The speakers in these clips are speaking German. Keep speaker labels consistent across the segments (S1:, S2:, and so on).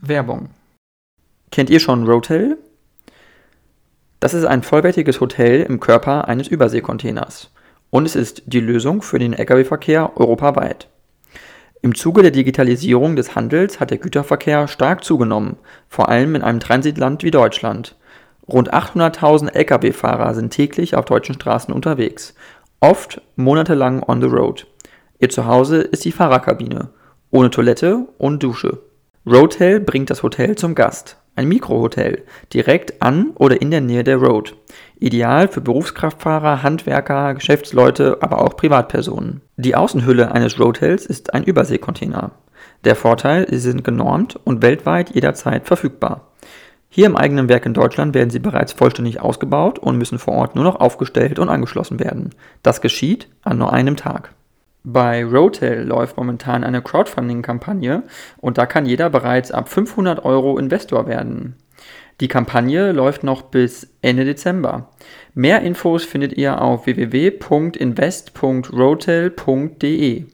S1: Werbung. Kennt ihr schon Rotel? Das ist ein vollwertiges Hotel im Körper eines Überseekontainers und es ist die Lösung für den Lkw-Verkehr europaweit. Im Zuge der Digitalisierung des Handels hat der Güterverkehr stark zugenommen, vor allem in einem Transitland wie Deutschland. Rund 800.000 Lkw-Fahrer sind täglich auf deutschen Straßen unterwegs, oft monatelang on the road. Ihr Zuhause ist die Fahrerkabine, ohne Toilette und Dusche. Roadtail bringt das Hotel zum Gast. Ein Mikrohotel, direkt an oder in der Nähe der Road. Ideal für Berufskraftfahrer, Handwerker, Geschäftsleute, aber auch Privatpersonen. Die Außenhülle eines Roadtails ist ein Überseekontainer. Der Vorteil, sie sind genormt und weltweit jederzeit verfügbar. Hier im eigenen Werk in Deutschland werden sie bereits vollständig ausgebaut und müssen vor Ort nur noch aufgestellt und angeschlossen werden. Das geschieht an nur einem Tag. Bei Rotel läuft momentan eine Crowdfunding-Kampagne und da kann jeder bereits ab 500 Euro Investor werden. Die Kampagne läuft noch bis Ende Dezember. Mehr Infos findet ihr auf www.invest.rotel.de.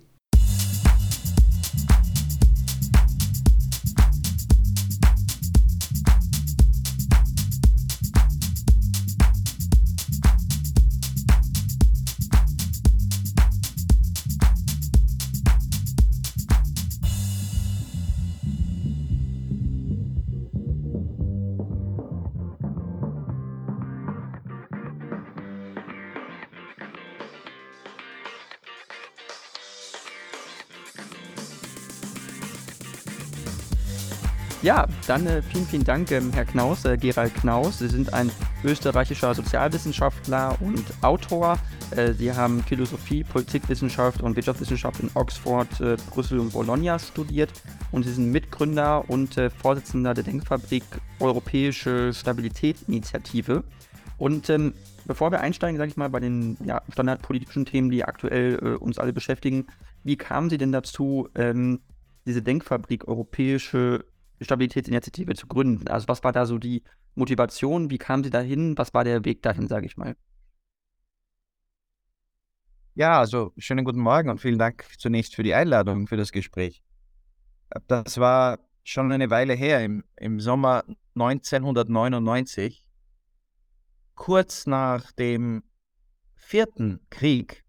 S1: Ja, dann äh, vielen, vielen Dank, ähm, Herr Knaus, äh, Gerald Knaus. Sie sind ein österreichischer Sozialwissenschaftler und Autor. Äh, Sie haben Philosophie, Politikwissenschaft und Wirtschaftswissenschaft in Oxford, äh, Brüssel und Bologna studiert und Sie sind Mitgründer und äh, Vorsitzender der Denkfabrik Europäische Stabilitätsinitiative. Und ähm, bevor wir einsteigen, sage ich mal, bei den ja, standardpolitischen Themen, die aktuell äh, uns alle beschäftigen, wie kamen Sie denn dazu, ähm, diese Denkfabrik Europäische Stabilitätsinitiative zu gründen? Also was war da so die Motivation? Wie kam sie dahin? Was war der Weg dahin, sage ich mal?
S2: Ja, also schönen guten Morgen und vielen Dank zunächst für die Einladung, für das Gespräch. Das war schon eine Weile her, im, im Sommer 1999, kurz nach dem vierten Krieg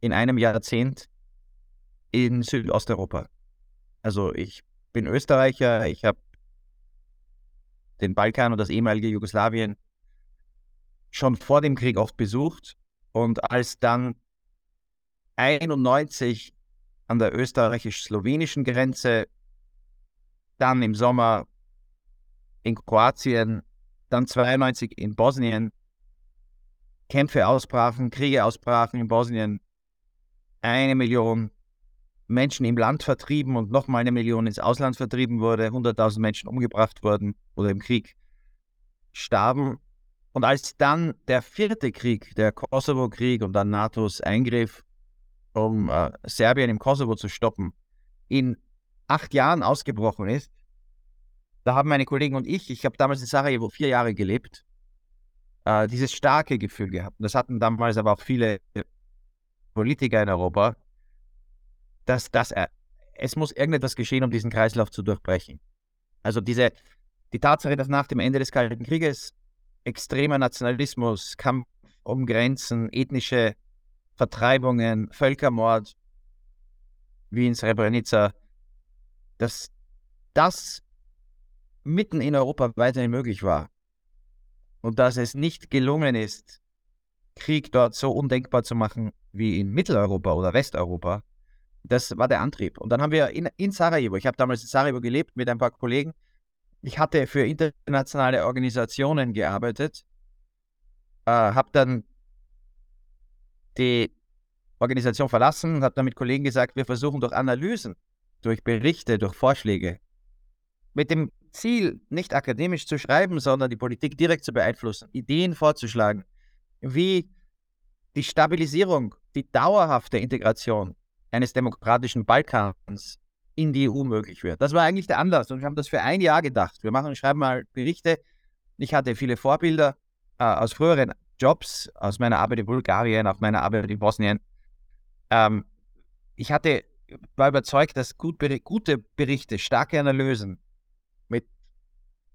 S2: in einem Jahrzehnt in Südosteuropa. Also ich bin Österreicher, ich habe den Balkan und das ehemalige Jugoslawien schon vor dem Krieg oft besucht. Und als dann 91 an der österreichisch-slowenischen Grenze, dann im Sommer in Kroatien, dann 92 in Bosnien, Kämpfe ausbrachen, Kriege ausbrachen in Bosnien, eine Million Menschen im Land vertrieben und nochmal eine Million ins Ausland vertrieben wurde, 100.000 Menschen umgebracht wurden oder im Krieg starben. Und als dann der vierte Krieg, der Kosovo-Krieg und dann NATOs Eingriff, um äh, Serbien im Kosovo zu stoppen, in acht Jahren ausgebrochen ist, da haben meine Kollegen und ich, ich habe damals in Sarajevo vier Jahre gelebt, äh, dieses starke Gefühl gehabt. Das hatten damals aber auch viele Politiker in Europa, dass, dass er, es muss irgendetwas geschehen, um diesen Kreislauf zu durchbrechen. Also diese, die Tatsache, dass nach dem Ende des Kalten Krieges extremer Nationalismus, Kampf um Grenzen, ethnische Vertreibungen, Völkermord, wie in Srebrenica, dass das mitten in Europa weiterhin möglich war und dass es nicht gelungen ist, Krieg dort so undenkbar zu machen wie in Mitteleuropa oder Westeuropa, das war der Antrieb. Und dann haben wir in, in Sarajevo, ich habe damals in Sarajevo gelebt mit ein paar Kollegen, ich hatte für internationale Organisationen gearbeitet, äh, habe dann die Organisation verlassen und habe dann mit Kollegen gesagt, wir versuchen durch Analysen, durch Berichte, durch Vorschläge, mit dem Ziel, nicht akademisch zu schreiben, sondern die Politik direkt zu beeinflussen, Ideen vorzuschlagen, wie die Stabilisierung, die dauerhafte Integration eines demokratischen Balkans in die EU möglich wird. Das war eigentlich der Anlass und wir haben das für ein Jahr gedacht. Wir machen, schreiben mal Berichte. Ich hatte viele Vorbilder äh, aus früheren Jobs, aus meiner Arbeit in Bulgarien, auch meiner Arbeit in Bosnien. Ähm, ich hatte, war überzeugt, dass gut, gute Berichte, starke Analysen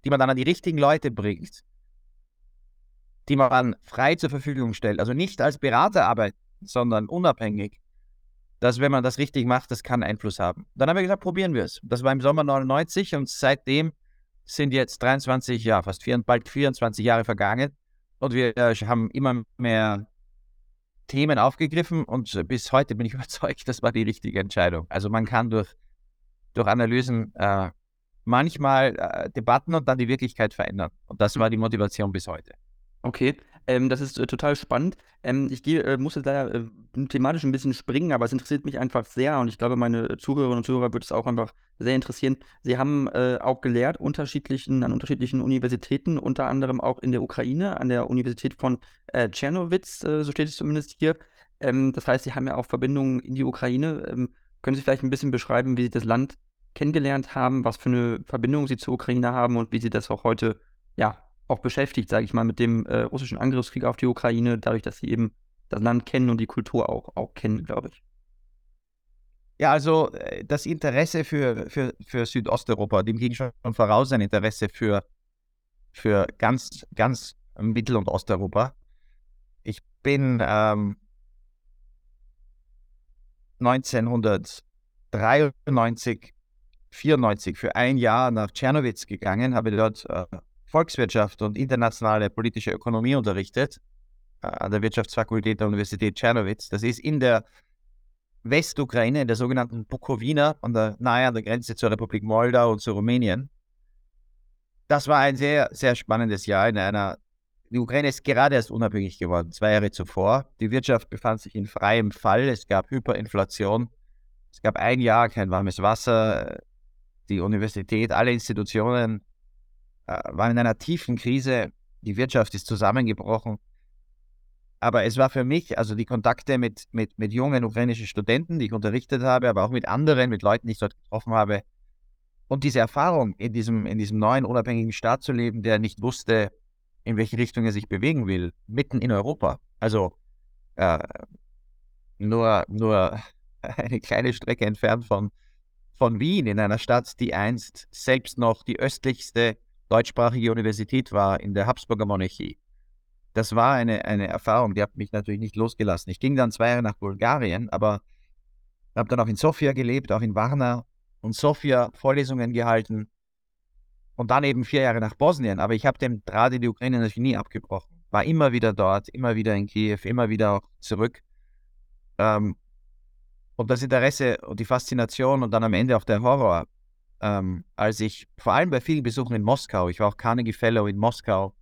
S2: die man dann an die richtigen Leute bringt, die man frei zur Verfügung stellt, also nicht als Berater arbeiten, sondern unabhängig, dass wenn man das richtig macht, das kann Einfluss haben. Dann haben wir gesagt, probieren wir es. Das war im Sommer 99 und seitdem sind jetzt 23, ja, fast vier, bald 24 Jahre vergangen und wir äh, haben immer mehr Themen aufgegriffen und bis heute bin ich überzeugt, das war die richtige Entscheidung. Also man kann durch, durch Analysen äh, manchmal äh, Debatten und dann die Wirklichkeit verändern. Und das war die Motivation bis heute.
S1: Okay, ähm, das ist äh, total spannend. Ähm, ich geh, äh, muss jetzt leider äh, thematisch ein bisschen springen, aber es interessiert mich einfach sehr und ich glaube, meine Zuhörerinnen und Zuhörer wird es auch einfach sehr interessieren. Sie haben äh, auch gelehrt unterschiedlichen, an unterschiedlichen Universitäten, unter anderem auch in der Ukraine, an der Universität von äh, Tschernowitz, äh, so steht es zumindest hier. Ähm, das heißt, Sie haben ja auch Verbindungen in die Ukraine. Ähm, können Sie vielleicht ein bisschen beschreiben, wie Sie das Land kennengelernt haben, was für eine Verbindung Sie zur Ukraine haben und wie Sie das auch heute ja, auch beschäftigt, sage ich mal, mit dem äh, russischen Angriffskrieg auf die Ukraine, dadurch, dass sie eben das Land kennen und die Kultur auch, auch kennen, glaube ich.
S2: Ja, also äh, das Interesse für, für, für Südosteuropa, dem ging schon voraus ein Interesse für, für ganz, ganz Mittel- und Osteuropa. Ich bin ähm, 1993, 94 für ein Jahr nach Tschernowitz gegangen, habe dort äh, Volkswirtschaft und internationale politische Ökonomie unterrichtet äh, an der Wirtschaftsfakultät der Universität Czernowitz. Das ist in der Westukraine, in der sogenannten Bukowina, an der, nahe an der Grenze zur Republik Moldau und zu Rumänien. Das war ein sehr, sehr spannendes Jahr in einer. Die Ukraine ist gerade erst unabhängig geworden, zwei Jahre zuvor. Die Wirtschaft befand sich in freiem Fall. Es gab Hyperinflation. Es gab ein Jahr kein warmes Wasser. Die Universität, alle Institutionen äh, waren in einer tiefen Krise. Die Wirtschaft ist zusammengebrochen. Aber es war für mich, also die Kontakte mit, mit, mit jungen ukrainischen Studenten, die ich unterrichtet habe, aber auch mit anderen, mit Leuten, die ich dort getroffen habe. Und diese Erfahrung, in diesem, in diesem neuen unabhängigen Staat zu leben, der nicht wusste, in welche Richtung er sich bewegen will, mitten in Europa. Also äh, nur, nur eine kleine Strecke entfernt von, von Wien, in einer Stadt, die einst selbst noch die östlichste deutschsprachige Universität war in der Habsburger Monarchie. Das war eine, eine Erfahrung, die hat mich natürlich nicht losgelassen. Ich ging dann zwei Jahre nach Bulgarien, aber habe dann auch in Sofia gelebt, auch in Varna und Sofia Vorlesungen gehalten und dann eben vier Jahre nach Bosnien. Aber ich habe den Draht in die Ukraine natürlich nie abgebrochen. War immer wieder dort, immer wieder in Kiew, immer wieder auch zurück. Ähm, und das Interesse und die Faszination und dann am Ende auch der Horror ähm, als ich vor allem bei vielen Besuchen in Moskau, ich war auch Carnegie Fellow in Moskau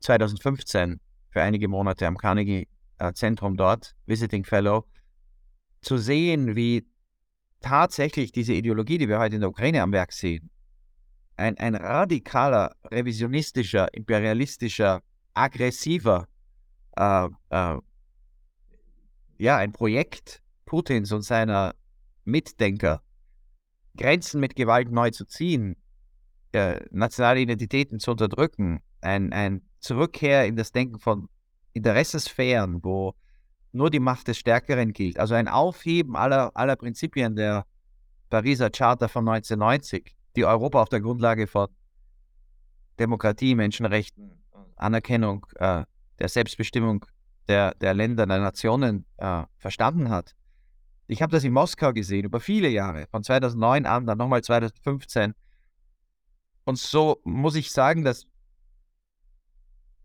S2: 2015 für einige Monate am Carnegie äh, Zentrum dort, Visiting Fellow, zu sehen, wie tatsächlich diese Ideologie, die wir heute in der Ukraine am Werk sehen, ein, ein radikaler, revisionistischer, imperialistischer, aggressiver, äh, äh, ja, ein Projekt Putins und seiner Mitdenker Grenzen mit Gewalt neu zu ziehen, äh, nationale Identitäten zu unterdrücken, ein, ein Zurückkehr in das Denken von Interessensphären, wo nur die Macht des Stärkeren gilt. Also ein Aufheben aller, aller Prinzipien der Pariser Charta von 1990, die Europa auf der Grundlage von Demokratie, Menschenrechten, Anerkennung äh, der Selbstbestimmung der, der Länder, der Nationen äh, verstanden hat. Ich habe das in Moskau gesehen, über viele Jahre, von 2009 an, dann nochmal 2015. Und so muss ich sagen, dass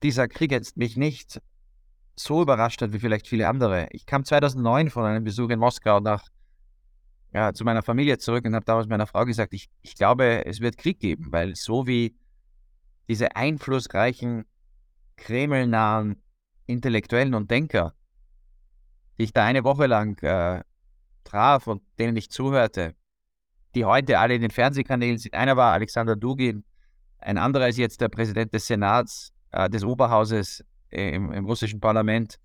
S2: dieser Krieg jetzt mich nicht so überrascht hat wie vielleicht viele andere. Ich kam 2009 von einem Besuch in Moskau nach, ja, zu meiner Familie zurück und habe damals meiner Frau gesagt, ich, ich glaube, es wird Krieg geben, weil so wie diese einflussreichen, kremlnahen Intellektuellen und Denker, die ich da eine Woche lang äh, traf und denen ich zuhörte, die heute alle in den Fernsehkanälen sind. Einer war Alexander Dugin, ein anderer ist jetzt der Präsident des Senats, äh, des Oberhauses äh, im, im, russischen Parlament.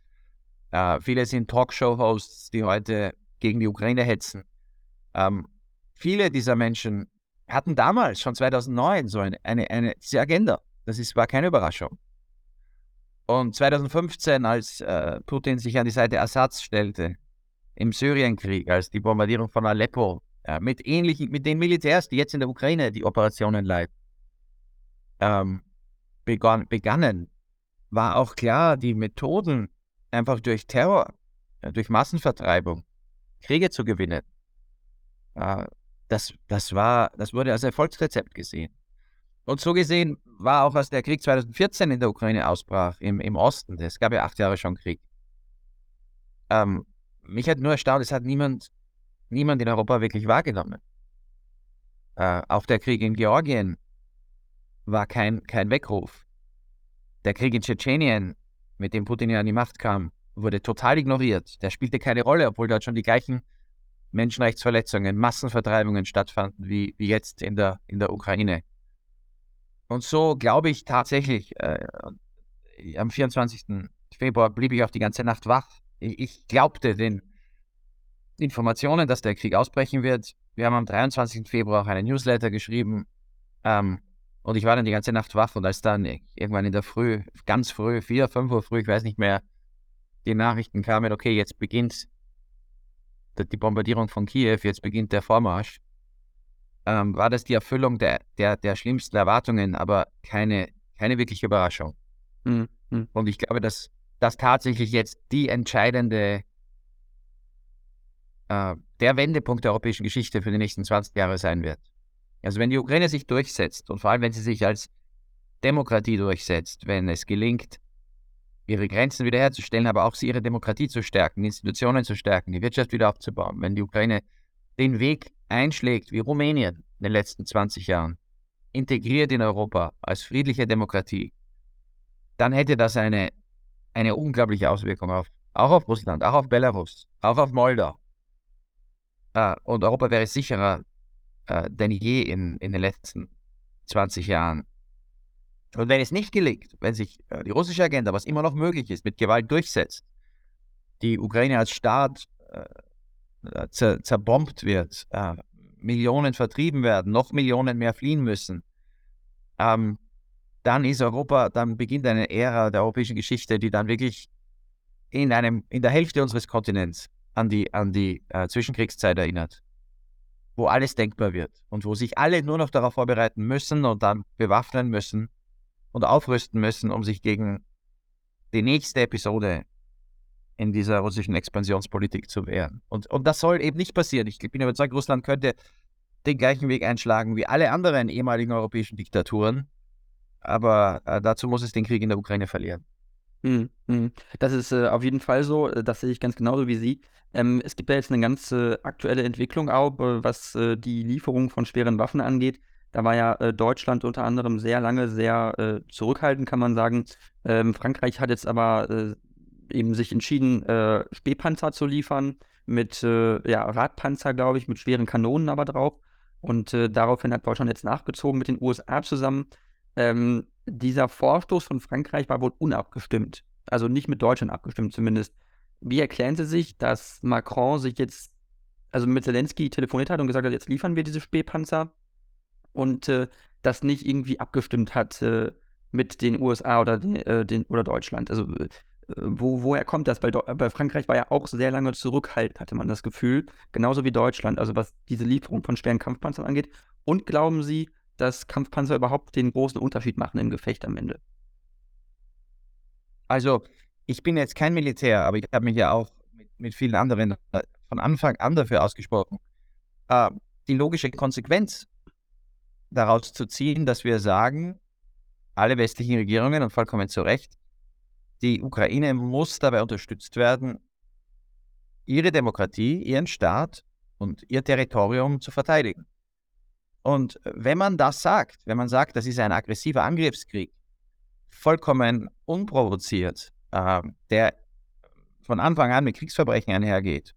S2: Äh, viele sind Talkshow-Hosts, die heute gegen die Ukraine hetzen. Ähm, viele dieser Menschen hatten damals, schon 2009, so eine, eine, eine diese Agenda. Das ist, war keine Überraschung. Und 2015, als äh, Putin sich an die Seite Assads stellte, im Syrienkrieg, als die Bombardierung von Aleppo, ja, mit ähnlichen, mit den Militärs, die jetzt in der Ukraine die Operationen leiten. ähm, begann, begannen, war auch klar, die Methoden einfach durch Terror, äh, durch Massenvertreibung, Kriege zu gewinnen, äh, das, das, war, das wurde als Erfolgsrezept gesehen. Und so gesehen war auch, als der Krieg 2014 in der Ukraine ausbrach, im, im Osten, es gab ja acht Jahre schon Krieg, ähm, mich hat nur erstaunt, es hat niemand, niemand in Europa wirklich wahrgenommen. Äh, auch der Krieg in Georgien war kein, kein Weckruf. Der Krieg in Tschetschenien, mit dem Putin ja an die Macht kam, wurde total ignoriert. Der spielte keine Rolle, obwohl dort schon die gleichen Menschenrechtsverletzungen, Massenvertreibungen stattfanden wie, wie jetzt in der, in der Ukraine. Und so glaube ich tatsächlich, äh, am 24. Februar blieb ich auch die ganze Nacht wach. Ich, glaubte den Informationen, dass der Krieg ausbrechen wird. Wir haben am 23. Februar auch einen Newsletter geschrieben. Ähm, und ich war dann die ganze Nacht wach. Und als dann irgendwann in der Früh, ganz früh, 4, 5 Uhr früh, ich weiß nicht mehr, die Nachrichten kamen, okay, jetzt beginnt die Bombardierung von Kiew, jetzt beginnt der Vormarsch, ähm, war das die Erfüllung der, der, der schlimmsten Erwartungen, aber keine, keine wirkliche Überraschung. Mhm. Und ich glaube, dass das tatsächlich jetzt die entscheidende, äh, der Wendepunkt der europäischen Geschichte für die nächsten 20 Jahre sein wird. Also wenn die Ukraine sich durchsetzt und vor allem wenn sie sich als Demokratie durchsetzt, wenn es gelingt, ihre Grenzen wiederherzustellen, aber auch ihre Demokratie zu stärken, Institutionen zu stärken, die Wirtschaft wieder aufzubauen, wenn die Ukraine den Weg einschlägt wie Rumänien in den letzten 20 Jahren, integriert in Europa als friedliche Demokratie, dann hätte das eine, eine unglaubliche Auswirkung auf, auch auf Russland, auch auf Belarus, auch auf Moldau. Äh, und Europa wäre sicherer äh, denn je in, in den letzten 20 Jahren. Und wenn es nicht gelingt, wenn sich äh, die russische Agenda, was immer noch möglich ist, mit Gewalt durchsetzt, die Ukraine als Staat äh, äh, zer zerbombt wird, äh, Millionen vertrieben werden, noch Millionen mehr fliehen müssen, ähm, dann ist Europa, dann beginnt eine Ära der europäischen Geschichte, die dann wirklich in einem, in der Hälfte unseres Kontinents an die, an die äh, Zwischenkriegszeit erinnert, wo alles denkbar wird und wo sich alle nur noch darauf vorbereiten müssen und dann bewaffnen müssen und aufrüsten müssen, um sich gegen die nächste Episode in dieser russischen Expansionspolitik zu wehren. Und, und das soll eben nicht passieren. Ich bin überzeugt, Russland könnte den gleichen Weg einschlagen wie alle anderen ehemaligen europäischen Diktaturen. Aber äh, dazu muss es den Krieg in der Ukraine verlieren.
S1: Mhm, mhm. Das ist äh, auf jeden Fall so. Äh, das sehe ich ganz genauso wie Sie. Ähm, es gibt ja jetzt eine ganz äh, aktuelle Entwicklung auch, äh, was äh, die Lieferung von schweren Waffen angeht. Da war ja Deutschland unter anderem sehr lange sehr zurückhaltend, kann man sagen. Ähm, Frankreich hat jetzt aber eben sich entschieden, äh, Spähpanzer zu liefern, mit ja, Radpanzer, glaube ich, mit schweren Kanonen aber drauf. Und daraufhin hat Deutschland jetzt nachgezogen mit den USA zusammen. Ähm, dieser Vorstoß von Frankreich war wohl unabgestimmt. Also nicht mit Deutschland abgestimmt zumindest. Wie erklären Sie sich, dass Macron sich jetzt, also mit Zelensky telefoniert hat und gesagt hat, jetzt liefern wir diese Spähpanzer und äh, das nicht irgendwie abgestimmt hat äh, mit den USA oder, den, äh, den, oder Deutschland? Also äh, wo, woher kommt das? Weil bei Frankreich war ja auch sehr lange zurückhaltend, hatte man das Gefühl. Genauso wie Deutschland, also was diese Lieferung von schweren Kampfpanzern angeht. Und glauben Sie, dass Kampfpanzer überhaupt den großen Unterschied machen im Gefecht am Ende?
S2: Also, ich bin jetzt kein Militär, aber ich habe mich ja auch mit, mit, vielen anderen äh, von Anfang an dafür ausgesprochen. Äh, die logische Konsequenz daraus zu ziehen, dass wir sagen, alle westlichen Regierungen und vollkommen zu Recht, die Ukraine muss dabei unterstützt werden, ihre Demokratie, ihren Staat und ihr Territorium zu verteidigen. Und wenn man das sagt, wenn man sagt, das ist ein aggressiver Angriffskrieg, vollkommen unprovoziert, äh, der von Anfang an mit Kriegsverbrechen einhergeht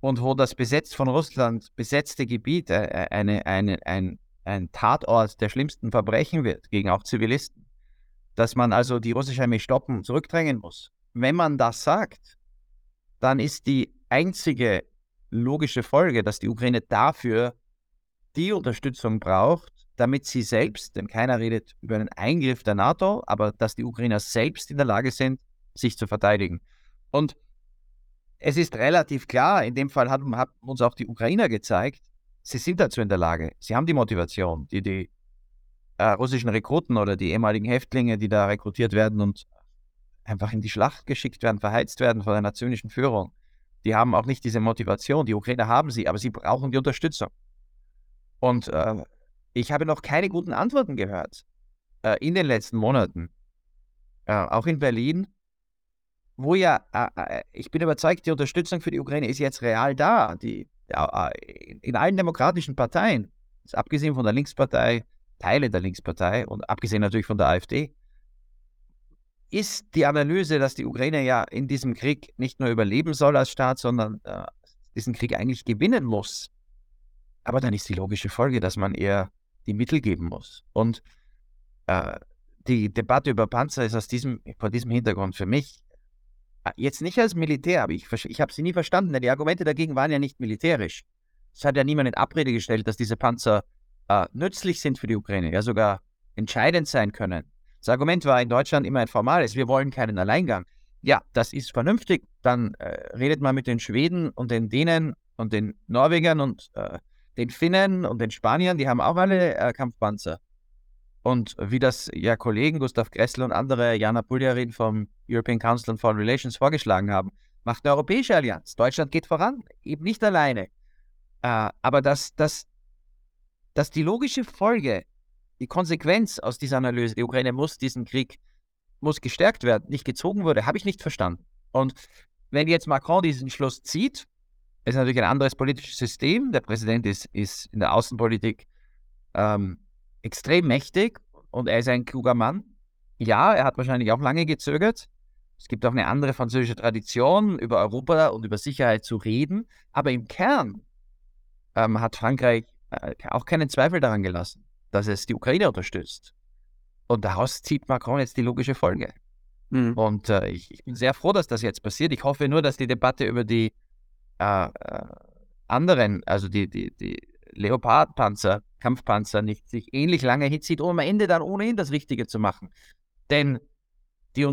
S2: und wo das besetzt von Russland besetzte Gebiet äh, eine, eine, ein, ein Tatort der schlimmsten Verbrechen wird gegen auch Zivilisten, dass man also die russische Armee stoppen, zurückdrängen muss. Wenn man das sagt, dann ist die einzige logische Folge, dass die Ukraine dafür die Unterstützung braucht, damit sie selbst, denn keiner redet über einen Eingriff der NATO, aber dass die Ukrainer selbst in der Lage sind, sich zu verteidigen. Und es ist relativ klar, in dem Fall haben, haben uns auch die Ukrainer gezeigt, sie sind dazu in der Lage, sie haben die Motivation, die, die äh, russischen Rekruten oder die ehemaligen Häftlinge, die da rekrutiert werden und einfach in die Schlacht geschickt werden, verheizt werden von der nationalen Führung. Die haben auch nicht diese Motivation. Die Ukrainer haben sie, aber sie brauchen die Unterstützung. Und äh, ich habe noch keine guten Antworten gehört äh, in den letzten Monaten, äh, auch in Berlin, wo ja, äh, äh, ich bin überzeugt, die Unterstützung für die Ukraine ist jetzt real da. Die, äh, in allen demokratischen Parteien, abgesehen von der Linkspartei, Teile der Linkspartei und abgesehen natürlich von der AfD, ist die Analyse, dass die Ukraine ja in diesem Krieg nicht nur überleben soll als Staat, sondern diesen Krieg eigentlich gewinnen muss. Aber dann ist die logische Folge, dass man eher die Mittel geben muss. Und äh, die Debatte über Panzer ist aus diesem, vor diesem Hintergrund für mich äh, jetzt nicht als Militär, aber ich, ich habe sie nie verstanden, denn die Argumente dagegen waren ja nicht militärisch. Es hat ja niemand in Abrede gestellt, dass diese Panzer äh, nützlich sind für die Ukraine, ja sogar entscheidend sein können. Das Argument war in Deutschland immer ein formales, wir wollen keinen Alleingang. Ja, das ist vernünftig. Dann äh, redet man mit den Schweden und den Dänen und den Norwegern und äh, den Finnen und den Spaniern, die haben auch alle äh, Kampfpanzer. Und wie das ja Kollegen Gustav Gressel und andere, Jana Puljarin vom European Council on Foreign Relations vorgeschlagen haben, macht eine europäische Allianz. Deutschland geht voran, eben nicht alleine. Äh, aber dass, dass, dass die logische Folge die Konsequenz aus dieser Analyse, die Ukraine muss diesen Krieg, muss gestärkt werden, nicht gezogen wurde, habe ich nicht verstanden. Und wenn jetzt Macron diesen Schluss zieht, ist natürlich ein anderes politisches System. Der Präsident ist, ist in der Außenpolitik ähm, extrem mächtig und er ist ein kluger Mann. Ja, er hat wahrscheinlich auch lange gezögert. Es gibt auch eine andere französische Tradition, über Europa und über Sicherheit zu reden. Aber im Kern ähm, hat Frankreich äh, auch keinen Zweifel daran gelassen dass es die Ukraine unterstützt. Und daraus zieht Macron jetzt die logische Folge. Mhm. Und äh, ich, ich, bin sehr froh, dass das jetzt passiert. Ich hoffe nur, dass die Debatte über die äh, äh, anderen, also die, die, die Leopardpanzer, Kampfpanzer, nicht sich ähnlich lange hinzieht, um am Ende dann ohnehin das Richtige zu machen. Denn die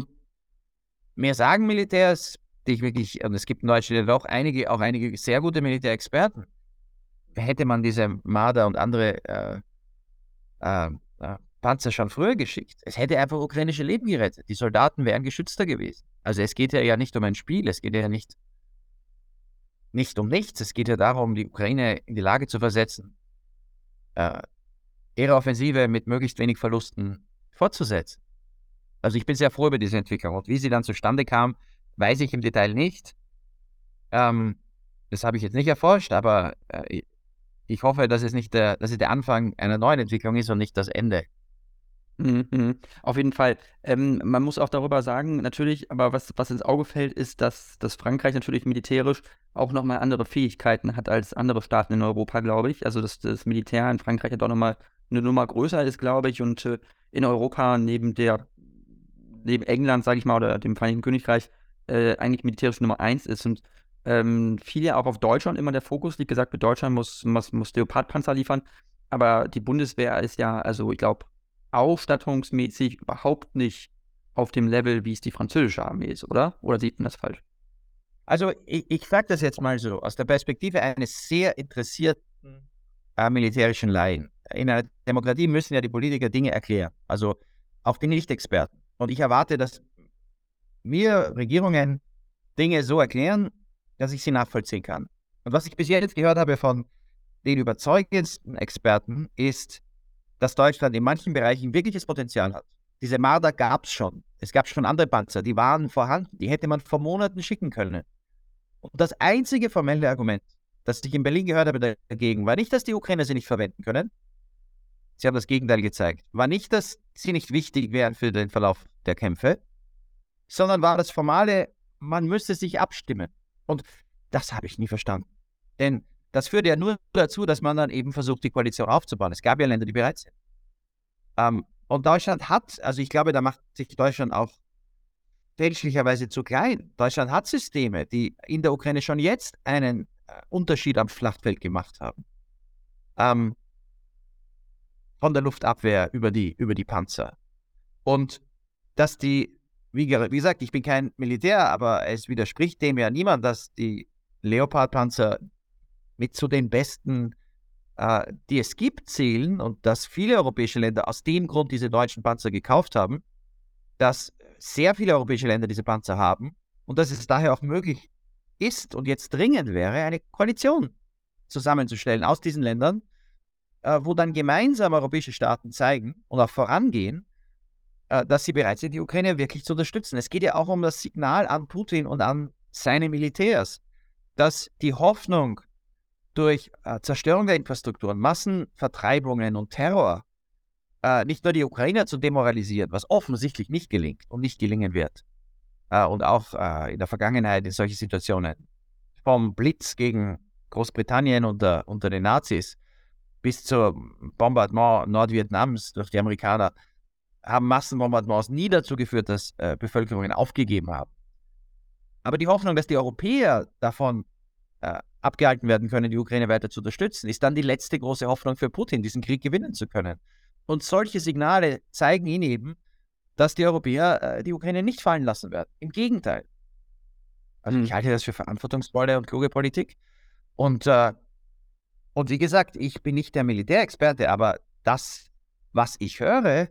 S2: mehr sagen Militärs, die ich wirklich, und es gibt in Deutschland auch einige, auch einige sehr gute Militärexperten. Hätte man diese Marder und andere äh, äh, äh, Panzer schon früher geschickt. Es hätte einfach ukrainische Leben gerettet. Die Soldaten wären geschützter gewesen. Also es geht ja, nicht um ein Spiel, es geht ja nicht, nicht um nichts. Es geht ja darum, die Ukraine in die Lage zu versetzen, äh, ihre Offensive mit möglichst wenig Verlusten fortzusetzen. Also ich bin sehr froh über diese Entwicklung. Und wie sie dann zustande kam, weiß ich im Detail nicht. Ähm, das habe ich jetzt nicht erforscht, aber äh, ich hoffe, dass es nicht der, dass es der Anfang einer neuen Entwicklung ist und nicht das Ende.
S1: Mhm, mhm. Auf jeden Fall. Ähm, man muss auch darüber sagen, natürlich, aber was, was ins Auge fällt, ist, dass, dass Frankreich natürlich militärisch auch nochmal andere Fähigkeiten hat als andere Staaten in Europa, glaube ich. Also dass das Militär in Frankreich ja doch nochmal eine Nummer größer ist, glaube ich, und äh, in Europa neben der, neben England, sage ich mal, oder dem Vereinigten Königreich äh, eigentlich militärisch Nummer eins ist. Und ähm, fiel ja auch auf Deutschland immer der Fokus. Wie gesagt, mit Deutschland muss, muss, muss Leopardpanzer liefern. Aber die Bundeswehr ist ja, also ich glaube, ausstattungsmäßig überhaupt nicht auf dem Level, wie es die französische Armee ist, oder? Oder sieht man das falsch?
S2: Also ich, ich sage das jetzt mal so, aus der Perspektive eines sehr interessierten äh, militärischen Laien. In einer Demokratie müssen ja die Politiker Dinge erklären, also auch die Nicht-Experten. Und ich erwarte, dass mir Regierungen Dinge so erklären, dass ich sie nachvollziehen kann. Und was ich bis jetzt gehört habe von den überzeugendsten Experten, ist, dass Deutschland in manchen Bereichen wirkliches Potenzial hat. Diese Marder gab es schon. Es gab schon andere Panzer, die waren vorhanden, die hätte man vor Monaten schicken können. Und das einzige formelle Argument, das ich in Berlin gehört habe dagegen, war nicht, dass die Ukrainer sie nicht verwenden können. Sie haben das Gegenteil gezeigt. War nicht, dass sie nicht wichtig wären für den Verlauf der Kämpfe, sondern war das formale, man müsste sich abstimmen. Und das habe ich nie verstanden. Denn das führt ja nur dazu, dass man dann eben versucht, die Koalition aufzubauen. Es gab ja Länder, die bereit sind. Ähm, und Deutschland hat, also ich glaube, da macht sich Deutschland auch fälschlicherweise zu klein. Deutschland hat Systeme, die in der Ukraine schon jetzt einen äh, Unterschied am Schlachtfeld gemacht haben. Ähm, von der Luftabwehr über die, über die Panzer. Und dass die wie, wie gesagt, ich bin kein Militär, aber es widerspricht dem ja niemand, dass die Leopard-Panzer mit zu den besten äh, die es gibt, zählen und dass viele europäische Länder aus dem Grund diese deutschen Panzer gekauft haben, dass sehr viele europäische Länder diese Panzer haben und dass es daher auch möglich ist und jetzt dringend wäre, eine Koalition zusammenzustellen aus diesen Ländern, äh, wo dann gemeinsam europäische Staaten zeigen und auch vorangehen, äh, dass sie bereit sind, die Ukraine wirklich zu unterstützen. Es geht ja auch um das Signal an Putin und an seine Militärs, dass die Hoffnung durch äh, Zerstörung der Infrastrukturen, Massenvertreibungen und Terror äh, nicht nur die Ukrainer zu demoralisieren, was offensichtlich nicht gelingt und nicht gelingen wird, äh, und auch äh, in der Vergangenheit in solchen Situationen, vom Blitz gegen Großbritannien unter, unter den Nazis bis zum Bombardement Nordvietnams durch die Amerikaner, haben Massenbombardements nie dazu geführt, dass äh, Bevölkerungen aufgegeben haben. Aber die Hoffnung, dass die Europäer davon äh, abgehalten werden können, die Ukraine weiter zu unterstützen, ist dann die letzte große Hoffnung für Putin, diesen Krieg gewinnen zu können. Und solche Signale zeigen ihn eben, dass die Europäer äh, die Ukraine nicht fallen lassen werden. Im Gegenteil. Also hm. ich halte das für verantwortungsvolle und kluge Politik. Und, äh, und wie gesagt, ich bin nicht der Militärexperte, aber das, was ich höre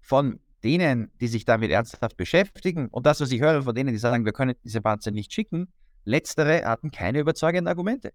S2: von denen, die sich damit ernsthaft beschäftigen und das, was ich höre von denen, die sagen, wir können diese Panzer nicht schicken, Letztere hatten keine überzeugenden Argumente.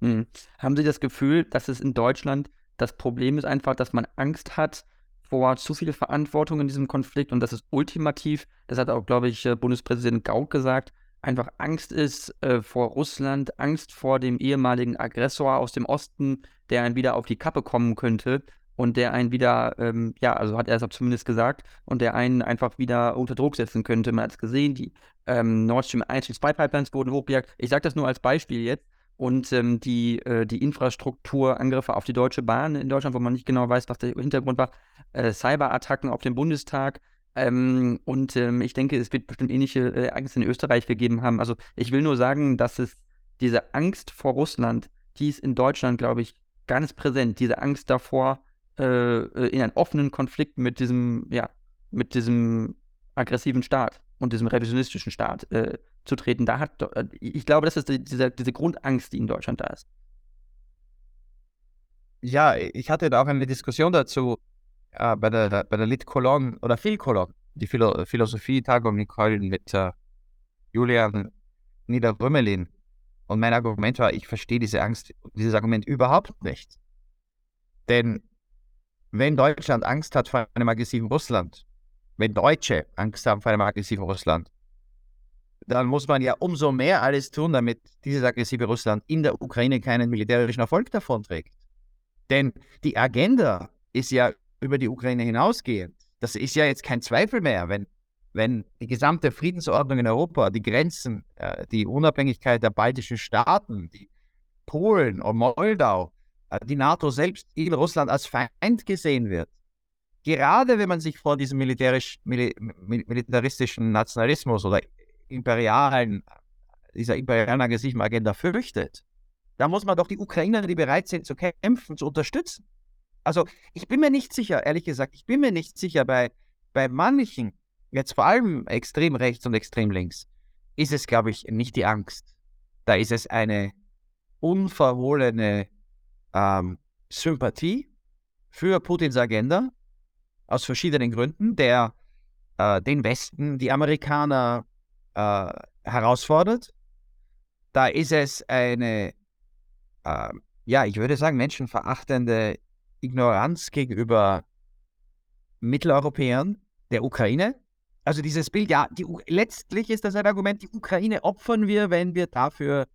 S1: Hm. Haben Sie das Gefühl, dass es in Deutschland das Problem ist einfach, dass man Angst hat vor zu viel Verantwortung in diesem Konflikt und dass es ultimativ, das hat auch, glaube ich, äh, Bundespräsident Gauck gesagt, einfach Angst ist äh, vor Russland, Angst vor dem ehemaligen Aggressor aus dem Osten, der einen wieder auf die Kappe kommen könnte und der einen wieder, ähm, ja, also hat er es zumindest gesagt, und der einen einfach wieder unter Druck setzen könnte. Man hat es gesehen, die ähm, Nord Stream 1 und 2 Pipelines wurden hochgejagt. Ich sage das nur als Beispiel jetzt. Und ähm, die, äh, die Infrastrukturangriffe auf die Deutsche Bahn in Deutschland, wo man nicht genau weiß, was der Hintergrund war, äh, Cyberattacken auf den Bundestag. Ähm, und ähm, ich denke, es wird bestimmt ähnliche äh, Ereignisse in Österreich gegeben haben. Also ich will nur sagen, dass es diese Angst vor Russland, die ist in Deutschland, glaube ich, ganz präsent. Diese Angst davor, äh, äh, in einen offenen Konflikt mit diesem, ja, mit diesem aggressiven Staat und diesem revisionistischen Staat äh, zu treten. Da hat, äh, ich glaube, das ist die, diese, diese Grundangst, die in Deutschland da ist.
S2: Ja, ich hatte da auch eine Diskussion dazu äh, bei der, bei der Lit Cologne oder Phil Cologne, die Philo Philosophie-Tagung in Köln mit äh, Julian Niederrömelin. Und mein Argument war, ich verstehe diese Angst, dieses Argument überhaupt nicht. Denn wenn Deutschland Angst hat vor einem aggressiven Russland, wenn Deutsche Angst haben vor einem aggressiven Russland, dann muss man ja umso mehr alles tun, damit dieses aggressive Russland in der Ukraine keinen militärischen Erfolg davonträgt. Denn die Agenda ist ja über die Ukraine hinausgehend. Das ist ja jetzt kein Zweifel mehr, wenn, wenn die gesamte Friedensordnung in Europa, die Grenzen, äh, die Unabhängigkeit der baltischen Staaten, die Polen und Moldau, die NATO selbst in Russland als Feind gesehen wird, gerade wenn man sich vor diesem militärisch, mil, militaristischen Nationalismus oder imperialen, dieser imperialen aggressiven Agenda fürchtet, da muss man doch die Ukrainer, die bereit sind zu kämpfen, zu unterstützen. Also ich bin mir nicht sicher, ehrlich gesagt, ich bin mir nicht sicher, bei, bei manchen, jetzt vor allem extrem rechts und extrem links, ist es, glaube ich, nicht die Angst. Da ist es eine unverhohlene ähm, Sympathie für Putins Agenda aus verschiedenen Gründen, der äh, den Westen, die Amerikaner äh, herausfordert. Da ist es eine, äh, ja, ich würde sagen, menschenverachtende Ignoranz gegenüber Mitteleuropäern, der Ukraine. Also dieses Bild, ja, die, letztlich ist das ein Argument, die Ukraine opfern wir, wenn wir dafür,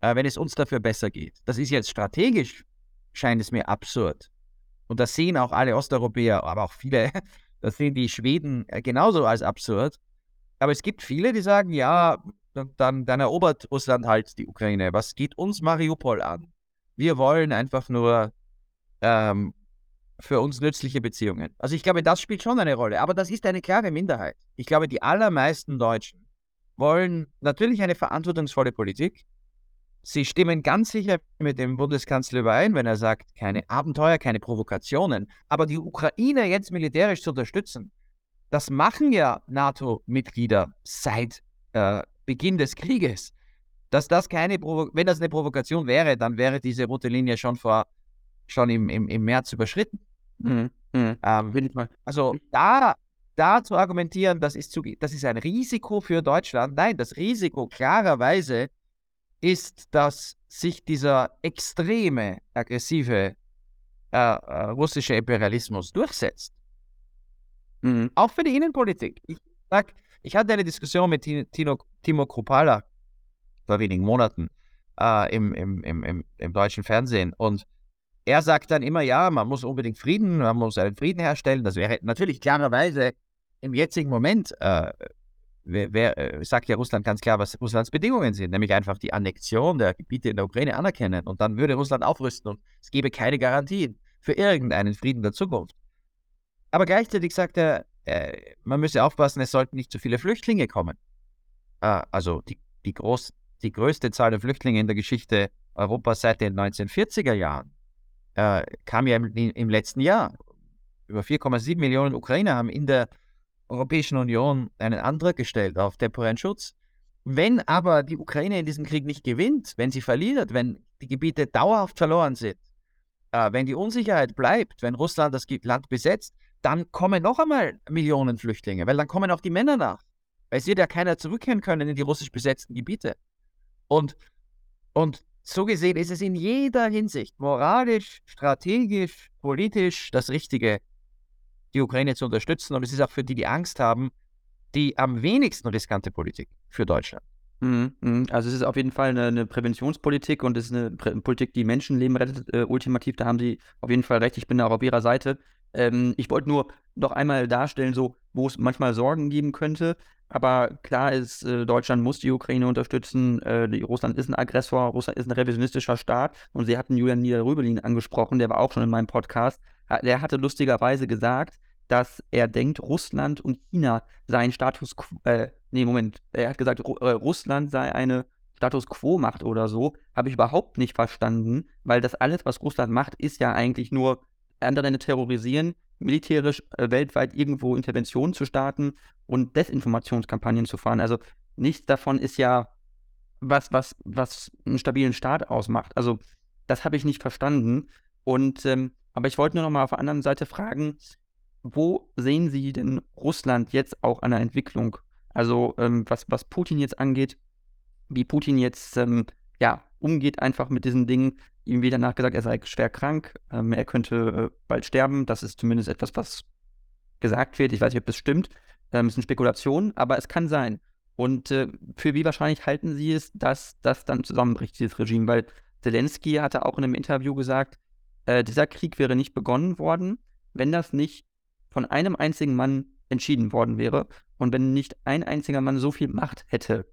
S2: äh, wenn es uns dafür besser geht. Das ist jetzt strategisch scheint es mir absurd. Und das sehen auch alle Osteuropäer, aber auch viele, das sehen die Schweden äh, genauso als absurd. Aber es gibt viele, die sagen, ja, dann, dann erobert Russland halt die Ukraine. Was geht uns Mariupol an? Wir wollen einfach nur ähm, für uns nützliche Beziehungen. Also ich glaube, das spielt schon eine Rolle, aber das ist eine klare Minderheit. Ich glaube, die allermeisten Deutschen wollen natürlich eine verantwortungsvolle Politik, Sie stimmen ganz sicher mit dem Bundeskanzler überein, wenn er sagt, keine Abenteuer, keine Provokationen. Aber die Ukraine jetzt militärisch zu unterstützen, das machen ja NATO-Mitglieder seit äh, Beginn des Krieges. dass das keine Provo wenn das eine Provokation wäre, dann wäre diese rote Linie schon vor schon im, im, im März überschritten. Mhm. Mhm. Ähm, also da, da zu argumentieren, das ist, zu, das ist ein Risiko für Deutschland. Nein, das Risiko klarerweise ist, dass sich dieser extreme, aggressive äh, äh, russische Imperialismus durchsetzt. Mhm. Auch für die Innenpolitik. Ich, sag, ich hatte eine Diskussion mit Tino, Timo Kropala vor wenigen Monaten äh, im, im, im, im, deutschen Fernsehen und er sagt dann immer, ja, man muss unbedingt Frieden, man muss einen Frieden herstellen. Das wäre natürlich klarerweise im jetzigen Moment, äh, wer, wer, äh, sagt ja Russland ganz klar, was Russlands Bedingungen sind, nämlich einfach die Annexion der Gebiete in der Ukraine anerkennen und dann würde Russland aufrüsten und es gäbe keine Garantien für irgendeinen Frieden der Zukunft. Aber gleichzeitig sagt er, äh, man müsse aufpassen, es sollten nicht zu viele Flüchtlinge kommen. Äh, also die, die, groß, die größte Zahl der Flüchtlinge in der Geschichte Europas seit den 1940er Jahren äh, kam ja im, im, letzten Jahr. Über 4,7 Millionen Ukrainer haben in der Europäischen Union einen Antrag gestellt auf temporären Schutz. Wenn aber die Ukraine in diesem Krieg nicht gewinnt, wenn sie verliert, wenn die Gebiete dauerhaft verloren sind, äh, wenn die Unsicherheit bleibt, wenn Russland das Land besetzt, dann kommen noch einmal Millionen Flüchtlinge, weil dann kommen auch die Männer nach. Weil es wird ja keiner zurückkehren können in die russisch besetzten Gebiete. Und, und so gesehen ist es in jeder Hinsicht, moralisch, strategisch, politisch, das Richtige, die Ukraine zu unterstützen. Und es ist auch für die, die Angst haben, die am wenigsten riskante Politik für Deutschland.
S1: Mhm, mhm. Also es ist auf jeden Fall eine, eine Präventionspolitik und es ist eine Prä Politik, die Menschenleben rettet, äh, ultimativ. Da haben Sie auf jeden Fall recht. Ich bin da auch auf Ihrer Seite. Ähm, ich wollte nur noch einmal darstellen, so wo es manchmal Sorgen geben könnte. Aber klar ist, äh, Deutschland muss die Ukraine unterstützen. Äh, die, Russland ist ein Aggressor, Russland ist ein revisionistischer Staat. Und Sie hatten Julian Niederrübelin angesprochen, der war auch schon in meinem Podcast. Der hatte lustigerweise gesagt, dass er denkt, Russland und China seien Status quo. Äh, nee, Moment. Er hat gesagt, Ru äh, Russland sei eine Status quo-Macht oder so. Habe ich überhaupt nicht verstanden, weil das alles, was Russland macht, ist ja eigentlich nur andere terrorisieren, militärisch äh, weltweit irgendwo Interventionen zu starten und Desinformationskampagnen zu fahren. Also nichts davon ist ja was, was, was einen stabilen Staat ausmacht. Also das habe ich nicht verstanden. Und ähm, aber ich wollte nur noch mal auf der anderen Seite fragen, wo sehen Sie denn Russland jetzt auch an der Entwicklung? Also ähm, was, was Putin jetzt angeht, wie Putin jetzt ähm, ja, umgeht einfach mit diesen Dingen. Ihm wird danach gesagt, er sei schwer krank, ähm, er könnte äh, bald sterben. Das ist zumindest etwas, was gesagt wird. Ich weiß nicht, ob das stimmt. Ähm, es sind Spekulationen, aber es kann sein. Und äh, für wie wahrscheinlich halten Sie es, dass das dann zusammenbricht, dieses Regime? Weil Zelensky hatte auch in einem Interview gesagt, äh, dieser Krieg wäre nicht begonnen worden, wenn das nicht von einem einzigen Mann entschieden worden wäre und wenn nicht ein einziger Mann so viel Macht hätte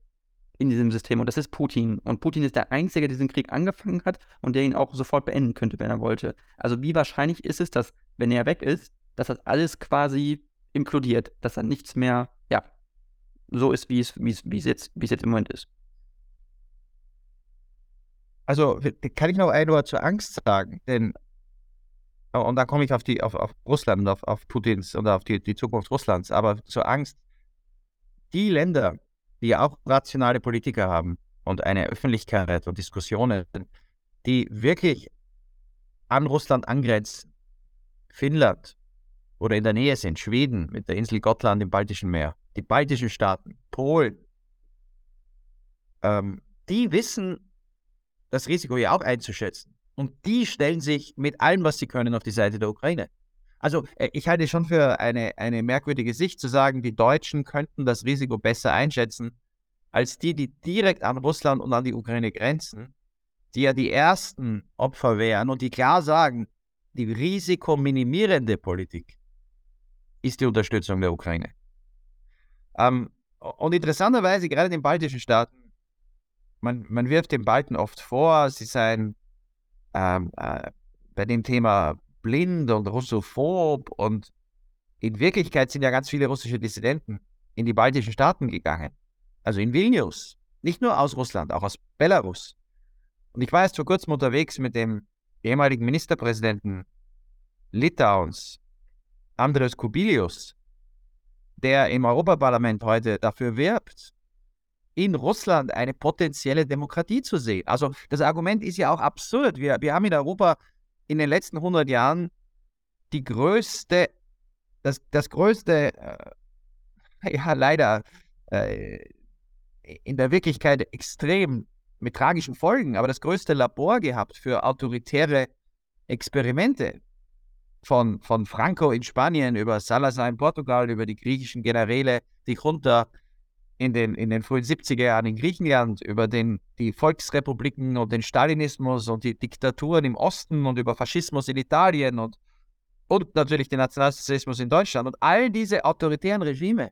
S1: in diesem System. Und das ist Putin. Und Putin ist der Einzige, der diesen Krieg angefangen hat und der ihn auch sofort beenden könnte, wenn er wollte. Also wie wahrscheinlich ist es, dass, wenn er weg ist, dass das alles quasi implodiert, dass dann nichts mehr, ja, so ist, wie es, wie es, wie es, jetzt, wie es jetzt im Moment ist.
S2: Also kann ich noch ein Wort zur Angst sagen, denn und dann komme ich auf die auf, auf Russland und auf, auf Putins und auf die, die Zukunft Russlands, aber zur Angst. Die Länder, die auch rationale Politiker haben und eine Öffentlichkeit und Diskussionen, die wirklich an Russland angrenzen, Finnland, oder in der Nähe sind, Schweden mit der Insel Gotland im Baltischen Meer, die baltischen Staaten, Polen, ähm, die wissen das Risiko ja auch einzuschätzen. Und die stellen sich mit allem, was sie können, auf die Seite der Ukraine. Also äh, ich halte schon für eine, eine merkwürdige Sicht zu sagen, die Deutschen könnten das Risiko besser einschätzen als die, die direkt an Russland und an die Ukraine grenzen, die ja die ersten Opfer wären und die klar sagen, die risikominimierende Politik ist die Unterstützung der Ukraine. Ähm, und interessanterweise, gerade in den baltischen Staaten, man, man wirft den Balten oft vor, sie seien ähm, äh, bei dem Thema blind und russophob und in Wirklichkeit sind ja ganz viele russische Dissidenten in die baltischen Staaten gegangen. Also in Vilnius. Nicht nur aus Russland, auch aus Belarus. Und ich war erst vor kurzem unterwegs mit dem ehemaligen Ministerpräsidenten Litauens, Andres Kubilius, der im Europaparlament heute dafür wirbt, in Russland eine potenzielle Demokratie zu sehen. Also das Argument ist ja auch absurd. Wir, wir haben in Europa in den letzten 100 Jahren die größte, das, das größte, äh, ja leider äh, in der Wirklichkeit extrem mit tragischen Folgen, aber das größte Labor gehabt für autoritäre Experimente. Von, von Franco in Spanien über Salazar in Portugal, über die griechischen Generäle, die Junta in den, in den frühen 70er Jahren in Griechenland, über den, die Volksrepubliken und den Stalinismus und die Diktaturen im Osten und über Faschismus in Italien und, und natürlich den Nationalsozialismus in Deutschland. Und all diese autoritären Regime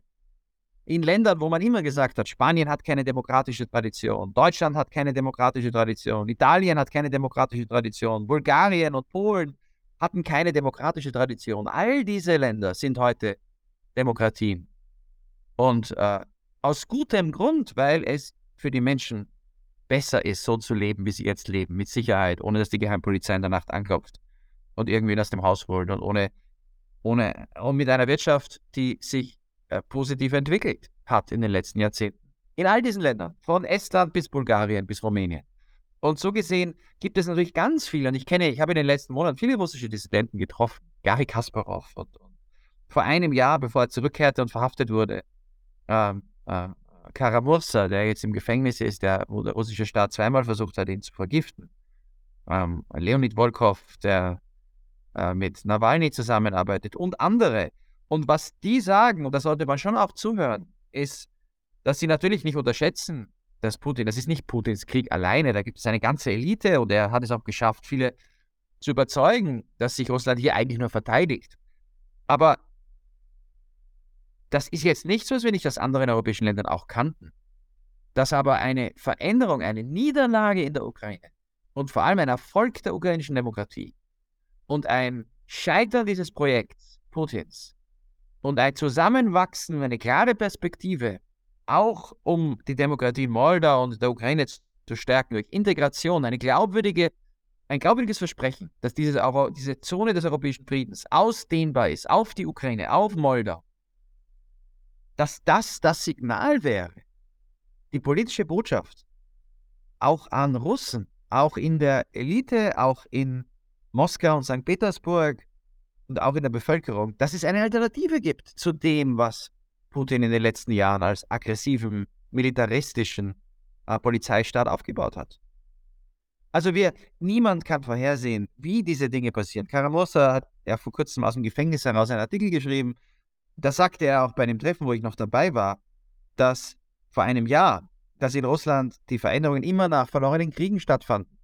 S2: in Ländern, wo man immer gesagt hat, Spanien hat keine demokratische Tradition, Deutschland hat keine demokratische Tradition, Italien hat keine demokratische Tradition, Bulgarien und Polen hatten keine demokratische Tradition. All diese Länder sind heute Demokratien. Und äh, aus gutem Grund, weil es für die Menschen besser ist, so zu leben, wie sie jetzt leben, mit Sicherheit, ohne dass die Geheimpolizei in der Nacht anklopft und irgendwie aus dem Haus holt und ohne, ohne und mit einer Wirtschaft, die sich äh, positiv entwickelt hat in den letzten Jahrzehnten. In all diesen Ländern, von Estland bis Bulgarien bis Rumänien. Und so gesehen gibt es natürlich ganz viele, und ich kenne, ich habe in den letzten Monaten viele russische Dissidenten getroffen, Gary Kasparov. Und, und vor einem Jahr, bevor er zurückkehrte und verhaftet wurde, ähm, äh, Karamursa, der jetzt im Gefängnis ist, der, wo der russische Staat zweimal versucht hat, ihn zu vergiften. Ähm, Leonid Volkov, der äh, mit Nawalny zusammenarbeitet und andere. Und was die sagen, und da sollte man schon auch zuhören, ist, dass sie natürlich nicht unterschätzen, dass Putin, das ist nicht Putins Krieg alleine, da gibt es eine ganze Elite und er hat es auch geschafft, viele zu überzeugen, dass sich Russland hier eigentlich nur verteidigt. Aber das ist jetzt nicht so, als wenn ich das anderen europäischen Ländern auch kannten. Dass aber eine Veränderung, eine Niederlage in der Ukraine und vor allem ein Erfolg der ukrainischen Demokratie und ein Scheitern dieses Projekts Putins und ein Zusammenwachsen, eine klare Perspektive, auch um die Demokratie Moldau und der Ukraine zu stärken durch Integration, eine glaubwürdige, ein glaubwürdiges Versprechen, dass diese, diese Zone des europäischen Friedens ausdehnbar ist auf die Ukraine, auf Moldau, dass das das Signal wäre, die politische Botschaft, auch an Russen, auch in der Elite, auch in Moskau und St. Petersburg, und auch in der Bevölkerung, dass es eine Alternative gibt zu dem, was Putin in den letzten Jahren als aggressiven, militaristischen äh, Polizeistaat aufgebaut hat. Also wir, niemand kann vorhersehen, wie diese Dinge passieren. Karamosa hat ja vor kurzem aus dem Gefängnis heraus einen Artikel geschrieben. Da sagte er auch bei einem Treffen, wo ich noch dabei war, dass vor einem Jahr, dass in Russland die Veränderungen immer nach verlorenen Kriegen stattfanden.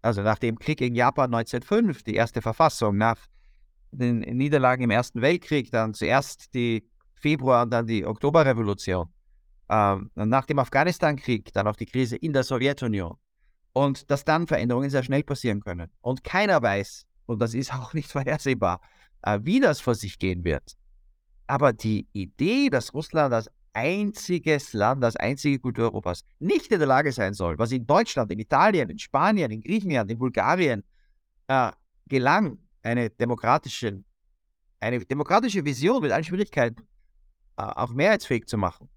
S2: Also nach dem Krieg gegen Japan 1905, die erste Verfassung, nach den Niederlagen im Ersten Weltkrieg, dann zuerst die Februar und dann die Oktoberrevolution, ähm, nach dem Afghanistan-Krieg, dann auch die Krise in der Sowjetunion. Und dass dann Veränderungen sehr schnell passieren können. Und keiner weiß, und das ist auch nicht vorhersehbar, äh, wie das vor sich gehen wird. Aber die Idee, dass Russland als einziges Land, als einzige Kultur Europas nicht in der Lage sein soll, was in Deutschland, in Italien, in Spanien, in Griechenland, in Bulgarien äh, gelang, eine demokratische, eine demokratische Vision mit allen Schwierigkeiten äh, auch mehrheitsfähig zu machen.